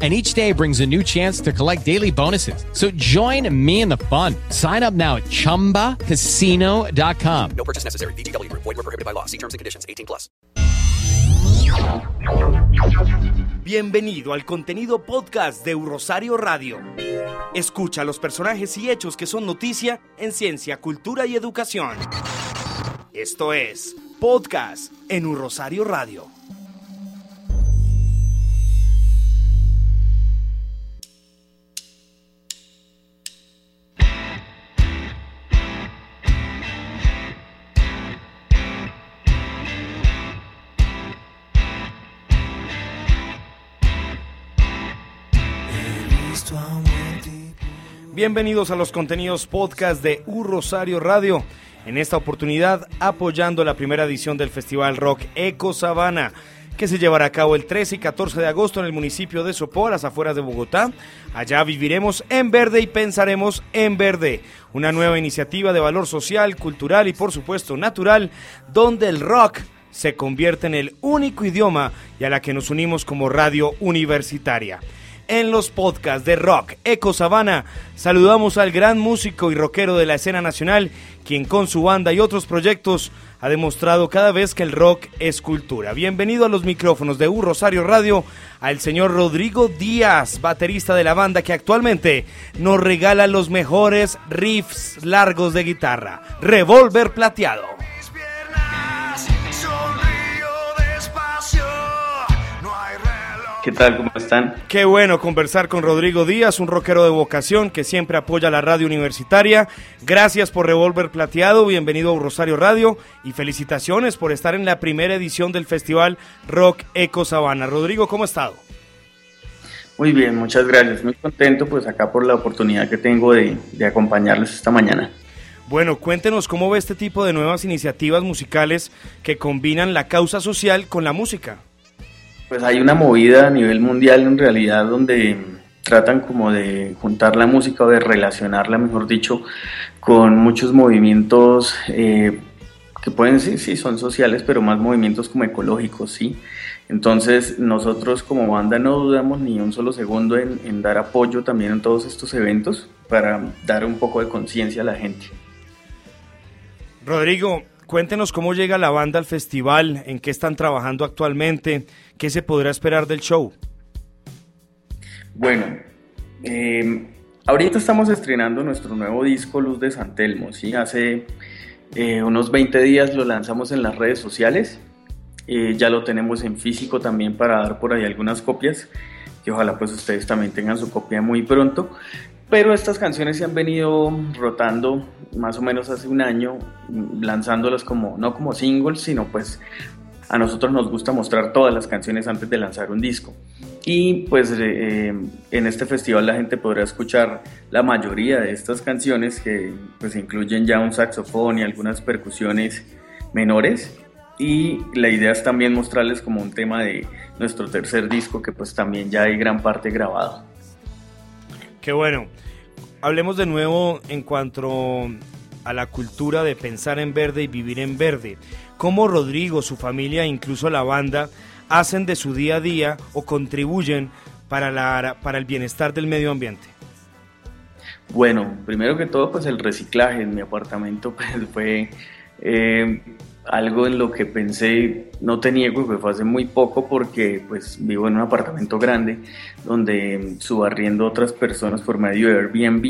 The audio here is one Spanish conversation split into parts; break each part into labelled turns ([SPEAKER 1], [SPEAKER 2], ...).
[SPEAKER 1] and each day brings a new chance to collect daily bonuses. So join me in the fun. Sign up now at ChumbaCasino.com.
[SPEAKER 2] No purchase necessary. BGW. Void were prohibited by law. See terms and conditions. 18 plus.
[SPEAKER 3] Bienvenido al contenido podcast de Rosario Radio. Escucha los personajes y hechos que son noticia en ciencia, cultura y educación. Esto es Podcast en Un Rosario Radio. Bienvenidos a los contenidos podcast de U Rosario Radio. En esta oportunidad apoyando la primera edición del Festival Rock Eco Sabana, que se llevará a cabo el 13 y 14 de agosto en el municipio de Sopó, a las afueras de Bogotá. Allá viviremos en verde y pensaremos en verde. Una nueva iniciativa de valor social, cultural y por supuesto natural, donde el rock se convierte en el único idioma y a la que nos unimos como radio universitaria en los podcasts de rock Eco Sabana. Saludamos al gran músico y rockero de la escena nacional, quien con su banda y otros proyectos ha demostrado cada vez que el rock es cultura. Bienvenido a los micrófonos de U Rosario Radio al señor Rodrigo Díaz, baterista de la banda que actualmente nos regala los mejores riffs largos de guitarra. Revolver plateado.
[SPEAKER 4] ¿Qué tal? ¿Cómo están?
[SPEAKER 3] Qué bueno conversar con Rodrigo Díaz, un rockero de vocación que siempre apoya la radio universitaria. Gracias por Revolver Plateado, bienvenido a Rosario Radio y felicitaciones por estar en la primera edición del Festival Rock Eco Sabana. Rodrigo, ¿cómo ha estado?
[SPEAKER 4] Muy bien, muchas gracias. Muy contento pues acá por la oportunidad que tengo de, de acompañarles esta mañana.
[SPEAKER 3] Bueno, cuéntenos cómo ve este tipo de nuevas iniciativas musicales que combinan la causa social con la música.
[SPEAKER 4] Pues hay una movida a nivel mundial en realidad donde tratan como de juntar la música o de relacionarla, mejor dicho, con muchos movimientos eh, que pueden ser, sí, son sociales, pero más movimientos como ecológicos, ¿sí? Entonces nosotros como banda no dudamos ni un solo segundo en, en dar apoyo también en todos estos eventos para dar un poco de conciencia a la gente.
[SPEAKER 3] Rodrigo, Cuéntenos cómo llega la banda al festival, en qué están trabajando actualmente, qué se podrá esperar del show.
[SPEAKER 4] Bueno, eh, ahorita estamos estrenando nuestro nuevo disco Luz de San Telmo, ¿sí? Hace eh, unos 20 días lo lanzamos en las redes sociales, eh, ya lo tenemos en físico también para dar por ahí algunas copias, que ojalá pues ustedes también tengan su copia muy pronto. Pero estas canciones se han venido rotando más o menos hace un año, lanzándolas como, no como singles, sino pues a nosotros nos gusta mostrar todas las canciones antes de lanzar un disco. Y pues eh, en este festival la gente podrá escuchar la mayoría de estas canciones que pues incluyen ya un saxofón y algunas percusiones menores. Y la idea es también mostrarles como un tema de nuestro tercer disco que pues también ya hay gran parte grabado.
[SPEAKER 3] Qué bueno. Hablemos de nuevo en cuanto a la cultura de pensar en verde y vivir en verde. ¿Cómo Rodrigo, su familia e incluso la banda hacen de su día a día o contribuyen para, la, para el bienestar del medio ambiente?
[SPEAKER 4] Bueno, primero que todo, pues el reciclaje en mi apartamento pues, fue eh, algo en lo que pensé, no te niego que fue hace muy poco porque pues vivo en un apartamento grande donde subarriendo otras personas por medio de Airbnb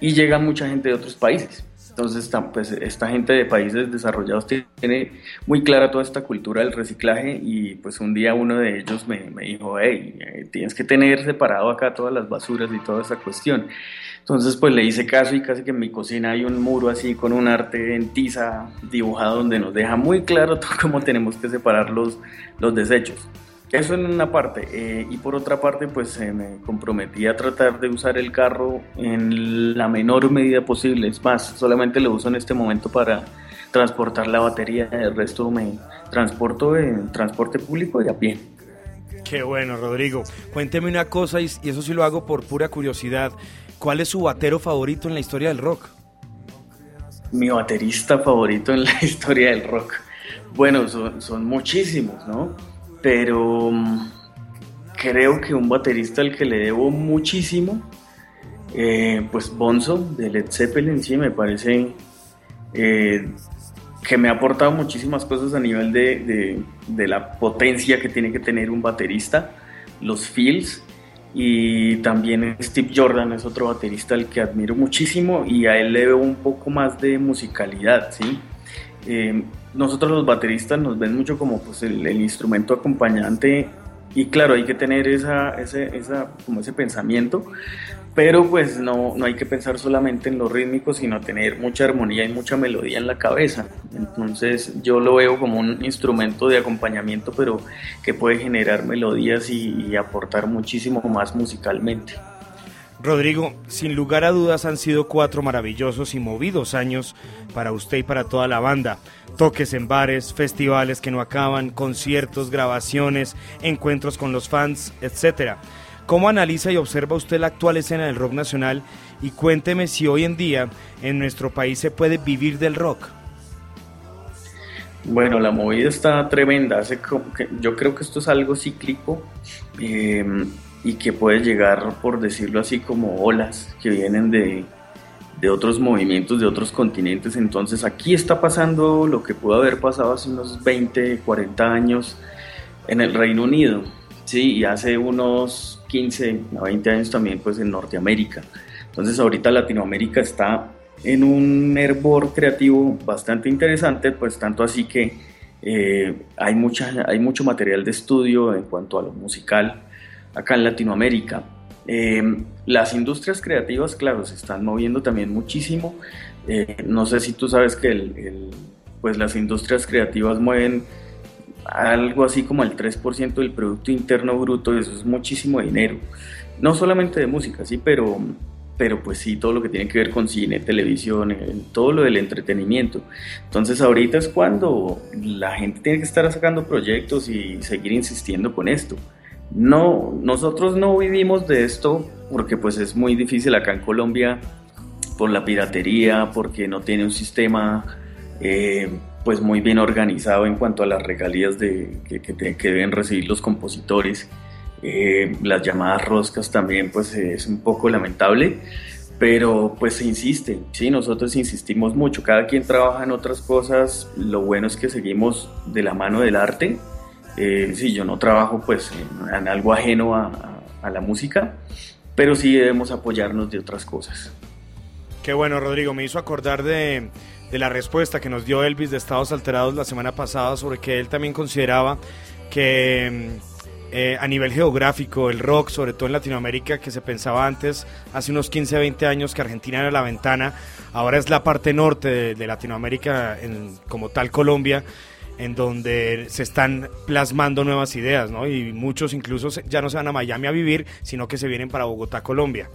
[SPEAKER 4] y llega mucha gente de otros países. Entonces, pues, esta gente de países desarrollados tiene muy clara toda esta cultura del reciclaje y pues un día uno de ellos me, dijo, hey, eh, tienes que tener separado acá todas las basuras y toda esa cuestión. Entonces pues le hice caso y casi que en mi cocina hay un muro así con un arte en tiza dibujado donde nos deja muy claro cómo tenemos que separar los, los desechos. Eso en una parte. Eh, y por otra parte, pues eh, me comprometí a tratar de usar el carro en la menor medida posible. Es más, solamente lo uso en este momento para transportar la batería, el resto me transporto en transporte público y a pie.
[SPEAKER 3] Qué bueno, Rodrigo. Cuénteme una cosa, y eso sí lo hago por pura curiosidad. ¿Cuál es su batero favorito en la historia del rock?
[SPEAKER 4] Mi baterista favorito en la historia del rock. Bueno, son, muchísimos, ¿no? Pero mm, creo que un baterista al que le debo muchísimo, eh, pues Bonzo de Led Zeppelin, sí, me parece eh, que me ha aportado muchísimas cosas a nivel de, la potencia que tiene que tener un baterista, los feels, y también Steve Jordan es otro baterista al que admiro muchísimo y a él le veo un poco más de musicalidad, ¿sí? Eh, nosotros los bateristas nos ven mucho como pues, el, instrumento acompañante y claro, hay que tener esa, ese, esa, como ese pensamiento, pero pues no, no hay que pensar solamente en lo rítmico, sino tener mucha armonía y mucha melodía en la cabeza. Entonces yo lo veo como un instrumento de acompañamiento, pero que puede generar melodías y, aportar muchísimo más musicalmente.
[SPEAKER 3] Rodrigo, sin lugar a dudas han sido cuatro maravillosos y movidos años para usted y para toda la banda. Toques en bares, festivales que no acaban, conciertos, grabaciones, encuentros con los fans, etcétera. ¿Cómo analiza y observa usted la actual escena del rock nacional? Y cuénteme si hoy en día en nuestro país se puede vivir del rock.
[SPEAKER 4] Bueno, la movida está tremenda. Yo creo que esto es algo cíclico em, y que puede llegar, por decirlo así, como olas que vienen de, de otros movimientos, de otros continentes. Entonces aquí está pasando lo que pudo haber pasado hace unos 20, 40 años en el Reino Unido. Sí, y hace unos 15 a 20 años también pues en Norteamérica. Entonces ahorita Latinoamérica está en un hervor creativo bastante interesante, pues tanto así que eh, hay, mucha, hay mucho material de estudio en cuanto a lo musical acá en Latinoamérica. Eh, las industrias creativas, claro, se están moviendo también muchísimo. Eh, no sé si tú sabes que el, pues las industrias creativas mueven algo así como el 3% del Producto Interno Bruto, eso es muchísimo dinero. No solamente de música, sí, pero, pero pues sí, todo lo que tiene que ver con cine, televisión, todo lo del entretenimiento. Entonces ahorita es cuando la gente tiene que estar sacando proyectos y seguir insistiendo con esto. No, nosotros no vivimos de esto porque pues es muy difícil acá en Colombia por la piratería, porque no tiene un sistema... Eh, pues muy bien organizado en cuanto a las regalías que, deben recibir los compositores. Eh, las llamadas roscas también pues es un poco lamentable, pero pues se insiste, sí, nosotros insistimos mucho, cada quien trabaja en otras cosas, lo bueno es que seguimos de la mano del arte, eh, sí, yo no trabajo pues en, algo ajeno a, a la música, pero sí debemos apoyarnos de otras cosas.
[SPEAKER 3] Qué bueno, Rodrigo, me hizo acordar de de la respuesta que nos dio Elvis de Estados Alterados la semana pasada sobre que él también consideraba que mm, eh, a nivel geográfico el rock, sobre todo en Latinoamérica, que se pensaba antes, hace unos 15, 20 años, que Argentina era la ventana, ahora es la parte norte de, Latinoamérica, en, como tal Colombia, en donde se están plasmando nuevas ideas, ¿no? Y muchos incluso ya no se van a Miami a vivir, sino que se vienen para Bogotá, Colombia.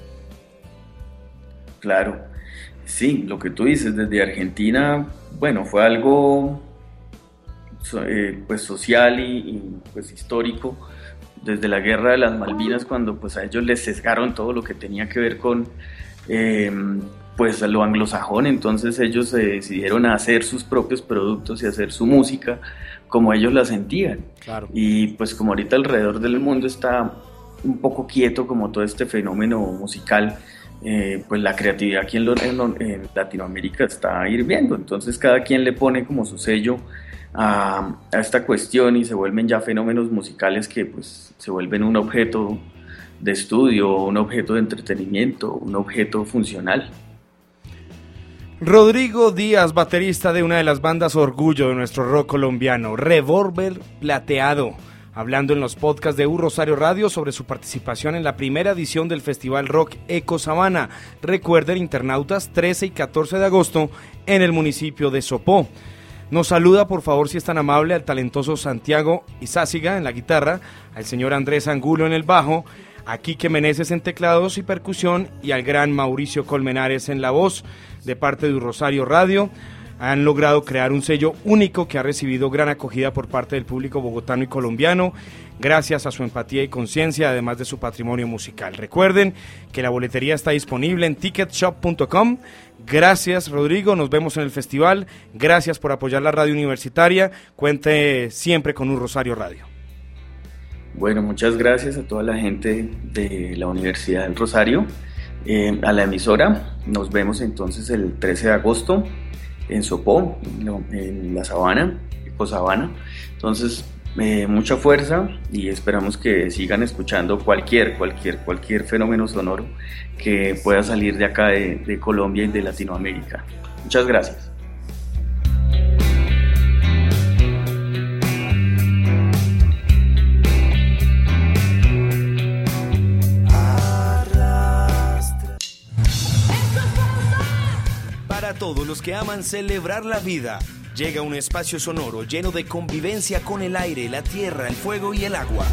[SPEAKER 4] Claro. Sí, lo que tú dices, desde Argentina, bueno, fue algo eh, pues social y, pues histórico, desde la guerra de las Malvinas, cuando pues a ellos les sesgaron todo lo que tenía que ver con em, pues lo anglosajón, entonces ellos se decidieron a hacer sus propios productos y hacer su música como ellos la sentían.
[SPEAKER 3] Claro.
[SPEAKER 4] Y pues como ahorita alrededor del mundo está un poco quieto como todo este fenómeno musical, eh, pues la creatividad aquí en, Latinoamérica está hirviendo. Entonces cada quien le pone como su sello a, esta cuestión y se vuelven ya fenómenos musicales que pues se vuelven un objeto de estudio, un objeto de entretenimiento, un objeto funcional.
[SPEAKER 3] Rodrigo Díaz, baterista de una de las bandas orgullo de nuestro rock colombiano, Revolver Plateado hablando en los podcasts de U Rosario Radio sobre su participación en la primera edición del Festival Rock Eco Sabana. Recuerden, internautas, 13 y 14 de agosto en el municipio de Sopó. Nos saluda, por favor, si es tan amable, al talentoso Santiago Izáciga en la guitarra, al señor Andrés Angulo en el bajo, a Quique Meneses en teclados y percusión y al gran Mauricio Colmenares en la voz de parte de Rosario Radio.
[SPEAKER 5] han logrado crear un sello único que ha recibido gran acogida por parte del público bogotano y colombiano, gracias a su empatía y conciencia, además de su patrimonio musical. Recuerden que la boletería está disponible en ticketshop.com. Gracias, Rodrigo. Nos vemos en el festival. Gracias por apoyar la radio universitaria. Cuente siempre con un Rosario Radio.
[SPEAKER 4] Bueno, muchas gracias a toda la gente de la Universidad del Rosario, eh, a la emisora. Nos vemos entonces el 13 de agosto en Sopó, en la Sabana, Sabana. Entonces, eh, mucha fuerza y esperamos que sigan escuchando cualquier, cualquier, cualquier fenómeno sonoro que pueda salir de acá de Colombia y de Latinoamérica. Muchas gracias.
[SPEAKER 3] Todos los que aman celebrar la vida, llega un espacio sonoro lleno de convivencia con el aire, la tierra, el fuego y el agua.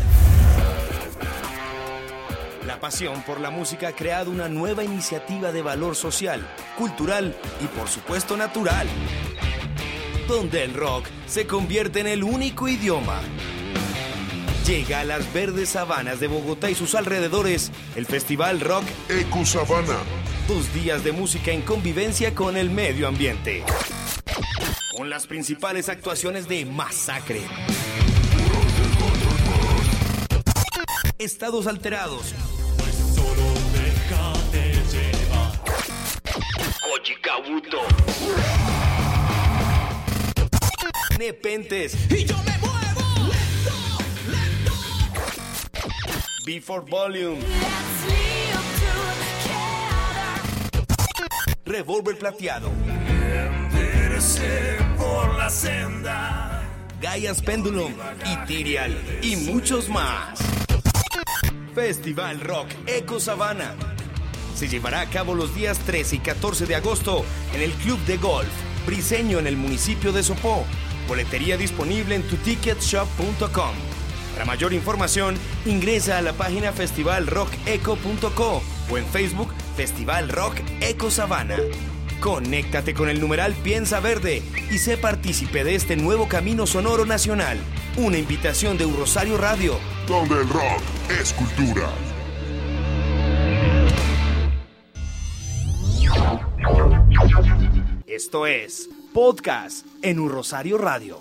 [SPEAKER 3] La pasión por la música ha creado una nueva iniciativa de valor social, cultural y por supuesto natural, donde el rock se convierte en el único idioma. Llega a las verdes sabanas de Bogotá y sus alrededores el Festival Rock
[SPEAKER 6] Eco Sabana.
[SPEAKER 3] Dos días de música en convivencia con el medio ambiente. Con las principales actuaciones de Masacre. Estados alterados. Kochikabuto. Nepentes. Y yo me muevo. Before Volume. Revolver plateado. por la senda. Gaia's Pendulum y Tirial y muchos más. Festival Rock Eco Sabana. Se llevará a cabo los días 13 y 14 de agosto en el Club de Golf Briseño en el municipio de Sopó. Boletería disponible en tuticketshop.com. Para mayor información, ingresa a la página festivalrockeco.co o en Facebook Festival Rock Eco Sabana. Conéctate con el numeral Piensa Verde y sé partícipe de este nuevo camino sonoro nacional. Una invitación de Rosario Radio.
[SPEAKER 6] Donde el rock es cultura.
[SPEAKER 3] Esto es Podcast en Rosario Radio.